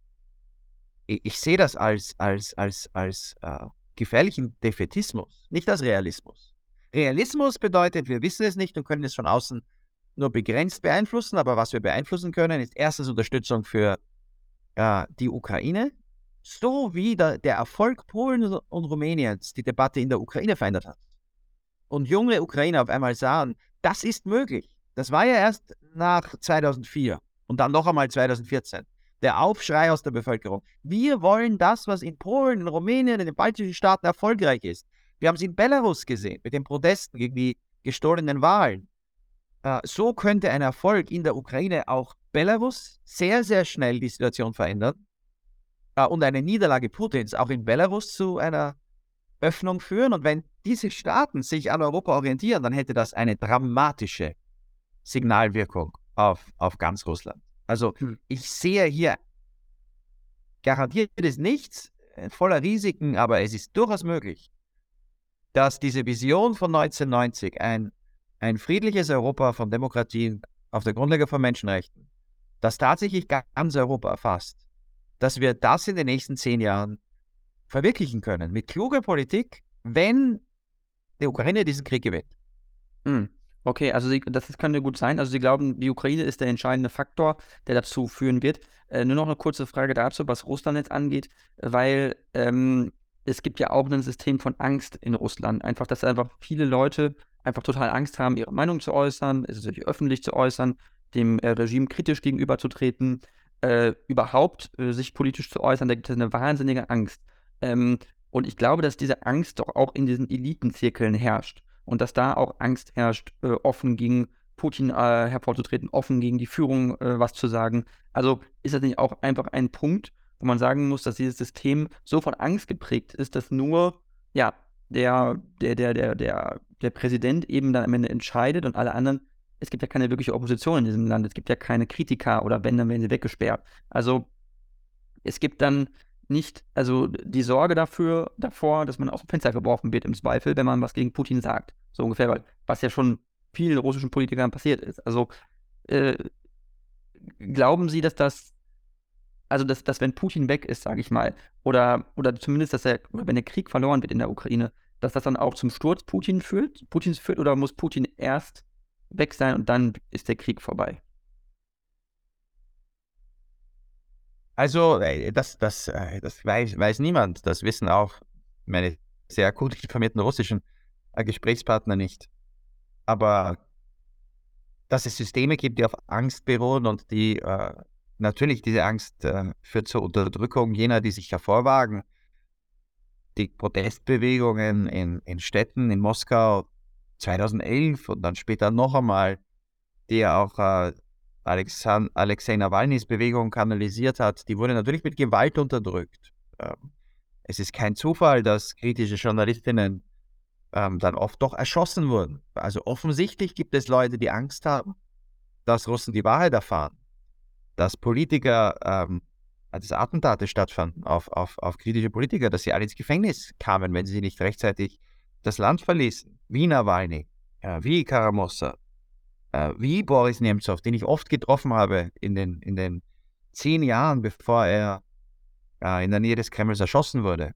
S2: Ich, ich sehe das als, als, als, als äh, gefährlichen Defetismus, nicht als Realismus. Realismus bedeutet, wir wissen es nicht und können es von außen nur begrenzt beeinflussen, aber was wir beeinflussen können, ist erstens Unterstützung für äh, die Ukraine, so wie der, der Erfolg Polen und Rumäniens die Debatte in der Ukraine verändert hat. Und junge Ukrainer auf einmal sahen, das ist möglich. Das war ja erst nach 2004 und dann noch einmal 2014. Der Aufschrei aus der Bevölkerung. Wir wollen das, was in Polen, in Rumänien, in den baltischen Staaten erfolgreich ist. Wir haben es in Belarus gesehen, mit den Protesten gegen die gestohlenen Wahlen. Äh, so könnte ein Erfolg in der Ukraine auch Belarus sehr, sehr schnell die Situation verändern äh, und eine Niederlage Putins auch in Belarus zu einer Öffnung führen. Und wenn diese Staaten sich an Europa orientieren, dann hätte das eine dramatische Signalwirkung auf, auf ganz Russland. Also hm. ich sehe hier garantiert ist nichts, äh, voller Risiken, aber es ist durchaus möglich, dass diese Vision von 1990, ein, ein friedliches Europa von Demokratien auf der Grundlage von Menschenrechten, das tatsächlich ganz Europa erfasst, dass wir das in den nächsten zehn Jahren verwirklichen können. Mit kluger Politik, wenn die Ukraine diesen Krieg gewinnt.
S1: Hm. Okay, also Sie, das könnte gut sein. Also Sie glauben, die Ukraine ist der entscheidende Faktor, der dazu führen wird. Äh, nur noch eine kurze Frage dazu, was Russland jetzt angeht, weil ähm, es gibt ja auch ein System von Angst in Russland. Einfach, dass einfach viele Leute einfach total Angst haben, ihre Meinung zu äußern, es natürlich öffentlich zu äußern, dem äh, Regime kritisch gegenüberzutreten, äh, überhaupt äh, sich politisch zu äußern. Da gibt es eine wahnsinnige Angst. Ähm, und ich glaube, dass diese Angst doch auch in diesen Elitenzirkeln herrscht und dass da auch Angst herrscht, äh, offen gegen Putin äh, hervorzutreten, offen gegen die Führung äh, was zu sagen. Also ist das nicht auch einfach ein Punkt, wo man sagen muss, dass dieses System so von Angst geprägt ist, dass nur ja der der der der der der Präsident eben dann am Ende entscheidet und alle anderen es gibt ja keine wirkliche Opposition in diesem Land, es gibt ja keine Kritiker oder wenn, dann werden sie weggesperrt. Also es gibt dann nicht, also die Sorge dafür, davor, dass man aus dem Fenster geworfen wird im Zweifel, wenn man was gegen Putin sagt. So ungefähr, weil, was ja schon vielen russischen Politikern passiert ist. Also äh, glauben Sie, dass das, also dass, dass wenn Putin weg ist, sage ich mal, oder, oder zumindest, dass er, oder wenn der Krieg verloren wird in der Ukraine, dass das dann auch zum Sturz Putin führt, Putins führt, oder muss Putin erst weg sein und dann ist der Krieg vorbei?
S2: Also, das, das, äh, das weiß, weiß niemand. Das wissen auch meine sehr gut informierten russischen äh, Gesprächspartner nicht. Aber dass es Systeme gibt, die auf Angst beruhen und die äh, natürlich diese Angst äh, führt zur Unterdrückung jener, die sich hervorwagen. Die Protestbewegungen in, in Städten, in Moskau 2011 und dann später noch einmal, die ja auch äh, Alexan Alexei Nawalnys Bewegung kanalisiert hat, die wurde natürlich mit Gewalt unterdrückt. Ähm, es ist kein Zufall, dass kritische Journalistinnen ähm, dann oft doch erschossen wurden. Also offensichtlich gibt es Leute, die Angst haben, dass Russen die Wahrheit erfahren, dass Politiker, ähm, dass Attentate stattfanden auf, auf, auf kritische Politiker, dass sie alle ins Gefängnis kamen, wenn sie nicht rechtzeitig das Land verließen. Wie Nawalny, äh, wie Karamossa, äh, wie Boris Nemtsov, den ich oft getroffen habe in den, in den zehn Jahren, bevor er äh, in der Nähe des Kremls erschossen wurde.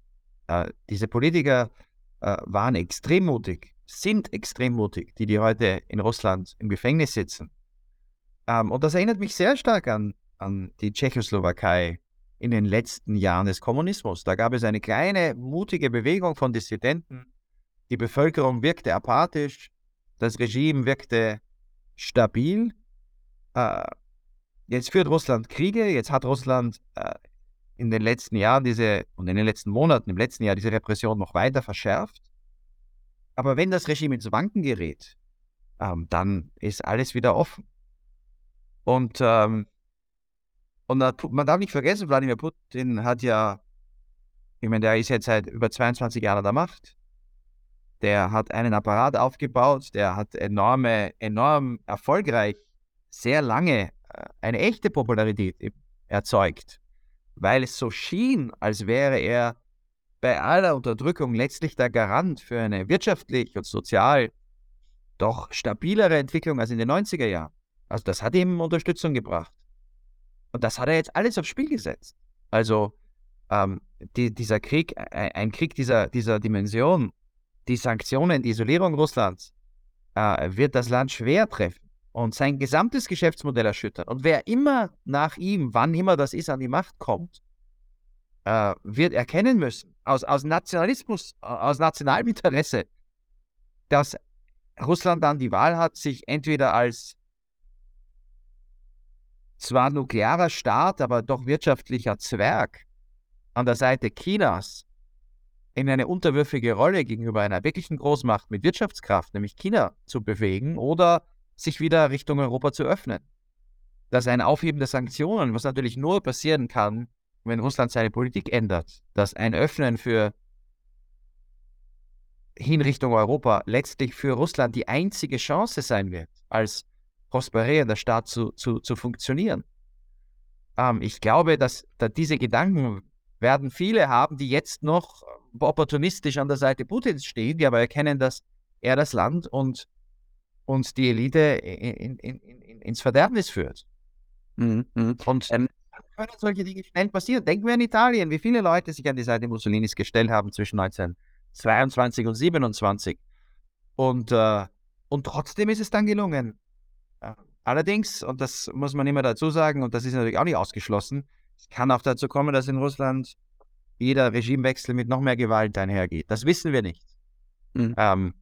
S2: Äh, diese Politiker äh, waren extrem mutig, sind extrem mutig, die, die heute in Russland im Gefängnis sitzen. Ähm, und das erinnert mich sehr stark an, an die Tschechoslowakei in den letzten Jahren des Kommunismus. Da gab es eine kleine, mutige Bewegung von Dissidenten. Die Bevölkerung wirkte apathisch, das Regime wirkte stabil. Äh, jetzt führt Russland Kriege, jetzt hat Russland äh, in den letzten Jahren diese und in den letzten Monaten, im letzten Jahr diese Repression noch weiter verschärft. Aber wenn das Regime ins Wanken gerät, ähm, dann ist alles wieder offen. Und, ähm, und man darf nicht vergessen, Wladimir Putin hat ja, ich meine, der ist jetzt seit über 22 Jahren an der Macht der hat einen Apparat aufgebaut, der hat enorme, enorm erfolgreich, sehr lange äh, eine echte Popularität erzeugt, weil es so schien, als wäre er bei aller Unterdrückung letztlich der Garant für eine wirtschaftlich und sozial doch stabilere Entwicklung als in den 90er Jahren. Also das hat ihm Unterstützung gebracht. Und das hat er jetzt alles aufs Spiel gesetzt. Also ähm, die, dieser Krieg, ein Krieg dieser, dieser Dimension, die Sanktionen, die Isolierung Russlands äh, wird das Land schwer treffen und sein gesamtes Geschäftsmodell erschüttern. Und wer immer nach ihm, wann immer das ist, an die Macht kommt, äh, wird erkennen müssen, aus, aus Nationalismus, aus nationalem Interesse, dass Russland dann die Wahl hat, sich entweder als zwar nuklearer Staat, aber doch wirtschaftlicher Zwerg an der Seite Chinas in eine unterwürfige Rolle gegenüber einer wirklichen Großmacht mit Wirtschaftskraft, nämlich China, zu bewegen oder sich wieder Richtung Europa zu öffnen. Dass ein Aufheben der Sanktionen, was natürlich nur passieren kann, wenn Russland seine Politik ändert, dass ein Öffnen für hin Richtung Europa letztlich für Russland die einzige Chance sein wird, als prosperierender Staat zu, zu, zu funktionieren. Ähm, ich glaube, dass, dass diese Gedanken werden viele haben, die jetzt noch opportunistisch an der Seite Putins stehen, die aber erkennen, dass er das Land und, und die Elite in, in, in, ins Verderbnis führt.
S1: Mhm, mhm. Und ähm,
S2: können solche Dinge schnell passieren. Denken wir an Italien, wie viele Leute sich an die Seite Mussolinis gestellt haben zwischen 1922 und 27. Und, äh, und trotzdem ist es dann gelungen. Allerdings, und das muss man immer dazu sagen, und das ist natürlich auch nicht ausgeschlossen, es kann auch dazu kommen, dass in Russland jeder Regimewechsel mit noch mehr Gewalt einhergeht. Das wissen wir nicht. Mhm. Ähm,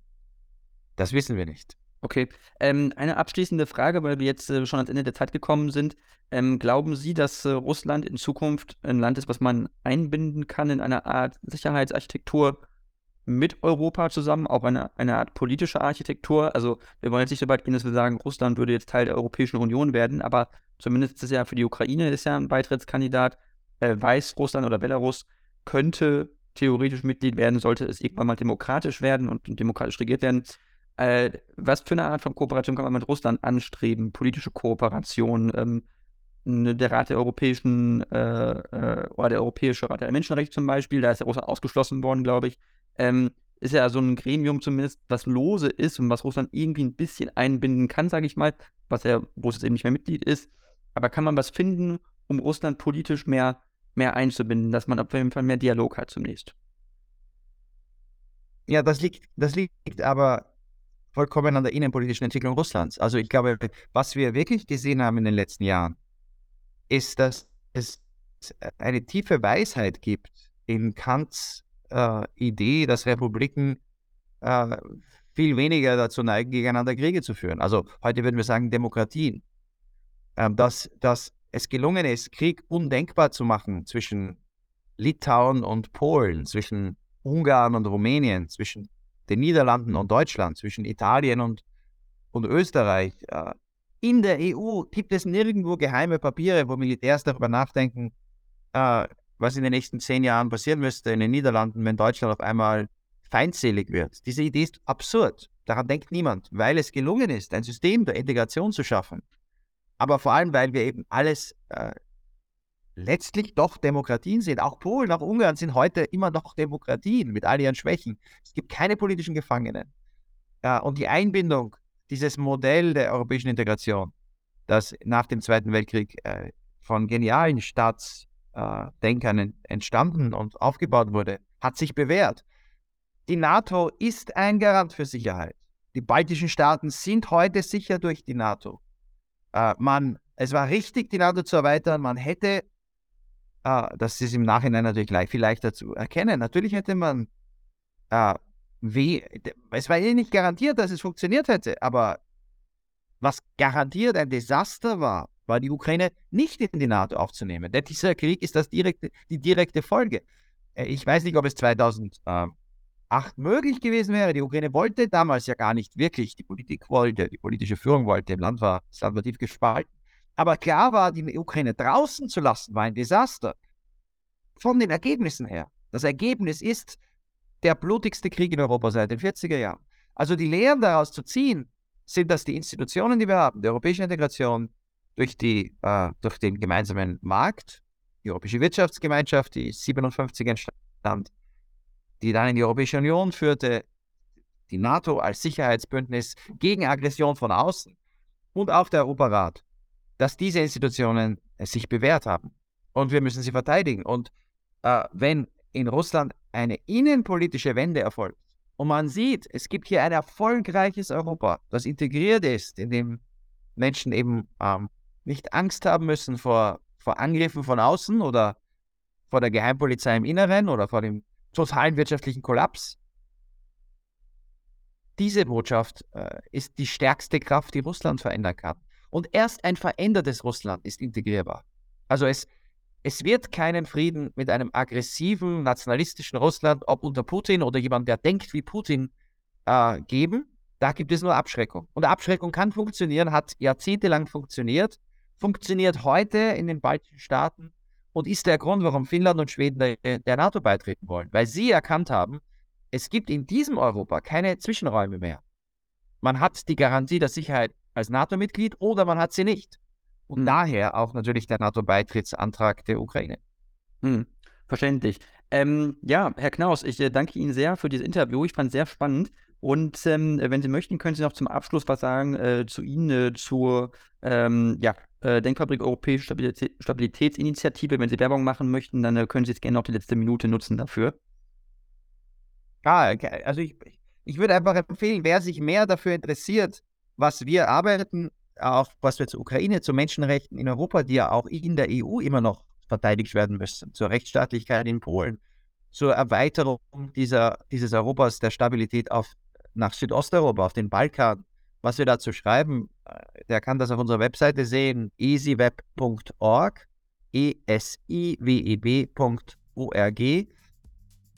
S2: das wissen wir nicht.
S1: Okay. Ähm, eine abschließende Frage, weil wir jetzt äh, schon ans Ende der Zeit gekommen sind. Ähm, glauben Sie, dass äh, Russland in Zukunft ein Land ist, was man einbinden kann in eine Art Sicherheitsarchitektur mit Europa zusammen, auch eine, eine Art politische Architektur? Also wir wollen jetzt nicht so weit gehen, dass wir sagen, Russland würde jetzt Teil der Europäischen Union werden, aber zumindest ist es ja für die Ukraine ist ja ein Beitrittskandidat. Äh, Weißrussland oder Belarus könnte theoretisch Mitglied werden, sollte es irgendwann mal demokratisch werden und demokratisch regiert werden. Äh, was für eine Art von Kooperation kann man mit Russland anstreben? Politische Kooperation, ähm, ne, der Rat der Europäischen äh, äh, oder der Europäische Rat der Menschenrechte zum Beispiel, da ist ja Russland ausgeschlossen worden, glaube ich. Ähm, ist ja so ein Gremium zumindest, was lose ist und was Russland irgendwie ein bisschen einbinden kann, sage ich mal, was ja, wo es eben nicht mehr Mitglied ist. Aber kann man was finden, um Russland politisch mehr, mehr einzubinden, dass man auf jeden Fall mehr Dialog hat zunächst?
S2: Ja, das liegt, das liegt aber vollkommen an der innenpolitischen Entwicklung Russlands. Also ich glaube, was wir wirklich gesehen haben in den letzten Jahren, ist, dass es eine tiefe Weisheit gibt in Kants äh, Idee, dass Republiken äh, viel weniger dazu neigen, gegeneinander Kriege zu führen. Also heute würden wir sagen Demokratien. Ähm, dass, dass es gelungen ist, Krieg undenkbar zu machen zwischen Litauen und Polen, zwischen Ungarn und Rumänien, zwischen den Niederlanden und Deutschland, zwischen Italien und, und Österreich. Äh, in der EU gibt es nirgendwo geheime Papiere, wo Militärs darüber nachdenken, äh, was in den nächsten zehn Jahren passieren müsste in den Niederlanden, wenn Deutschland auf einmal feindselig wird. Diese Idee ist absurd. Daran denkt niemand, weil es gelungen ist, ein System der Integration zu schaffen. Aber vor allem, weil wir eben alles äh, letztlich doch Demokratien sind. Auch Polen, auch Ungarn sind heute immer noch Demokratien mit all ihren Schwächen. Es gibt keine politischen Gefangenen. Ja, und die Einbindung, dieses Modell der europäischen Integration, das nach dem Zweiten Weltkrieg äh, von genialen Staatsdenkern äh, entstanden und aufgebaut wurde, hat sich bewährt. Die NATO ist ein Garant für Sicherheit. Die baltischen Staaten sind heute sicher durch die NATO. Äh, man, es war richtig, die NATO zu erweitern. Man hätte äh, das ist im Nachhinein natürlich leicht, viel leichter zu erkennen. Natürlich hätte man, äh, wie, es war eh nicht garantiert, dass es funktioniert hätte, aber was garantiert ein Desaster war, war die Ukraine nicht in die NATO aufzunehmen. Denn dieser Krieg ist das direkte, die direkte Folge. Äh, ich weiß nicht, ob es 2008 möglich gewesen wäre. Die Ukraine wollte damals ja gar nicht wirklich, die Politik wollte, die politische Führung wollte, im Land war, das Land war tief gespalten. Aber klar war, die Ukraine draußen zu lassen, war ein Desaster. Von den Ergebnissen her. Das Ergebnis ist der blutigste Krieg in Europa seit den 40er Jahren. Also die Lehren daraus zu ziehen, sind, dass die Institutionen, die wir haben, die europäische Integration durch, die, äh, durch den gemeinsamen Markt, die Europäische Wirtschaftsgemeinschaft, die 57 entstand, die dann in die Europäische Union führte, die NATO als Sicherheitsbündnis gegen Aggression von außen und auch der Europarat dass diese Institutionen sich bewährt haben. Und wir müssen sie verteidigen. Und äh, wenn in Russland eine innenpolitische Wende erfolgt und man sieht, es gibt hier ein erfolgreiches Europa, das integriert ist, in dem Menschen eben ähm, nicht Angst haben müssen vor, vor Angriffen von außen oder vor der Geheimpolizei im Inneren oder vor dem totalen wirtschaftlichen Kollaps. Diese Botschaft äh, ist die stärkste Kraft, die Russland verändern kann. Und erst ein verändertes Russland ist integrierbar. Also es, es wird keinen Frieden mit einem aggressiven, nationalistischen Russland, ob unter Putin oder jemand, der denkt wie Putin, äh, geben. Da gibt es nur Abschreckung. Und Abschreckung kann funktionieren, hat jahrzehntelang funktioniert, funktioniert heute in den baltischen Staaten und ist der Grund, warum Finnland und Schweden der, der NATO beitreten wollen. Weil sie erkannt haben, es gibt in diesem Europa keine Zwischenräume mehr. Man hat die Garantie der Sicherheit als NATO-Mitglied oder man hat sie nicht. Und hm. daher auch natürlich der NATO-Beitrittsantrag der Ukraine.
S1: Hm. Verständlich. Ähm, ja, Herr Knaus, ich äh, danke Ihnen sehr für dieses Interview. Ich fand es sehr spannend. Und ähm, wenn Sie möchten, können Sie noch zum Abschluss was sagen äh, zu Ihnen, äh, zur, ähm, ja, äh, Denkfabrik Europäische Stabilität, Stabilitätsinitiative. Wenn Sie Werbung machen möchten, dann äh, können Sie jetzt gerne noch die letzte Minute nutzen dafür.
S2: Ja, also ich, ich würde einfach empfehlen, wer sich mehr dafür interessiert, was wir arbeiten, auch was wir zur Ukraine, zu Menschenrechten in Europa, die ja auch in der EU immer noch verteidigt werden müssen, zur Rechtsstaatlichkeit in Polen, zur Erweiterung dieser, dieses Europas der Stabilität auf, nach Südosteuropa, auf den Balkan, was wir dazu schreiben, äh, der kann das auf unserer Webseite sehen, easyweb.org, e-s-i-w-e-b.org.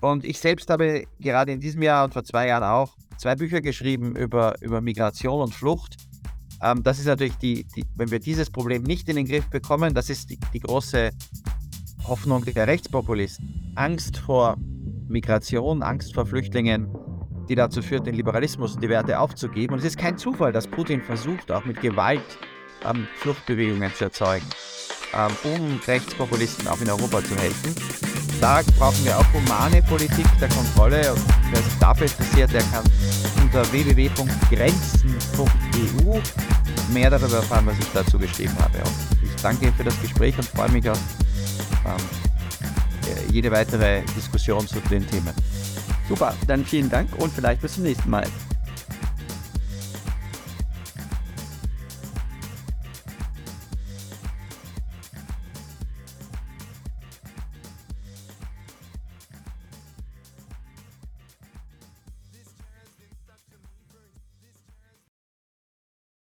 S2: Und ich selbst habe gerade in diesem Jahr und vor zwei Jahren auch zwei Bücher geschrieben über, über Migration und Flucht. Ähm, das ist natürlich die, die, wenn wir dieses Problem nicht in den Griff bekommen, das ist die, die große Hoffnung der Rechtspopulisten. Angst vor Migration, Angst vor Flüchtlingen, die dazu führt, den Liberalismus und die Werte aufzugeben. Und es ist kein Zufall, dass Putin versucht, auch mit Gewalt ähm, Fluchtbewegungen zu erzeugen, ähm, um Rechtspopulisten auch in Europa zu helfen. Da brauchen wir auch humane Politik der Kontrolle. Und wer sich dafür interessiert, der kann unter www.grenzen.eu mehr darüber erfahren, was ich dazu geschrieben habe. Und ich danke für das Gespräch und freue mich auf ähm, jede weitere Diskussion zu den Themen.
S1: Super, dann vielen Dank und vielleicht bis zum nächsten Mal.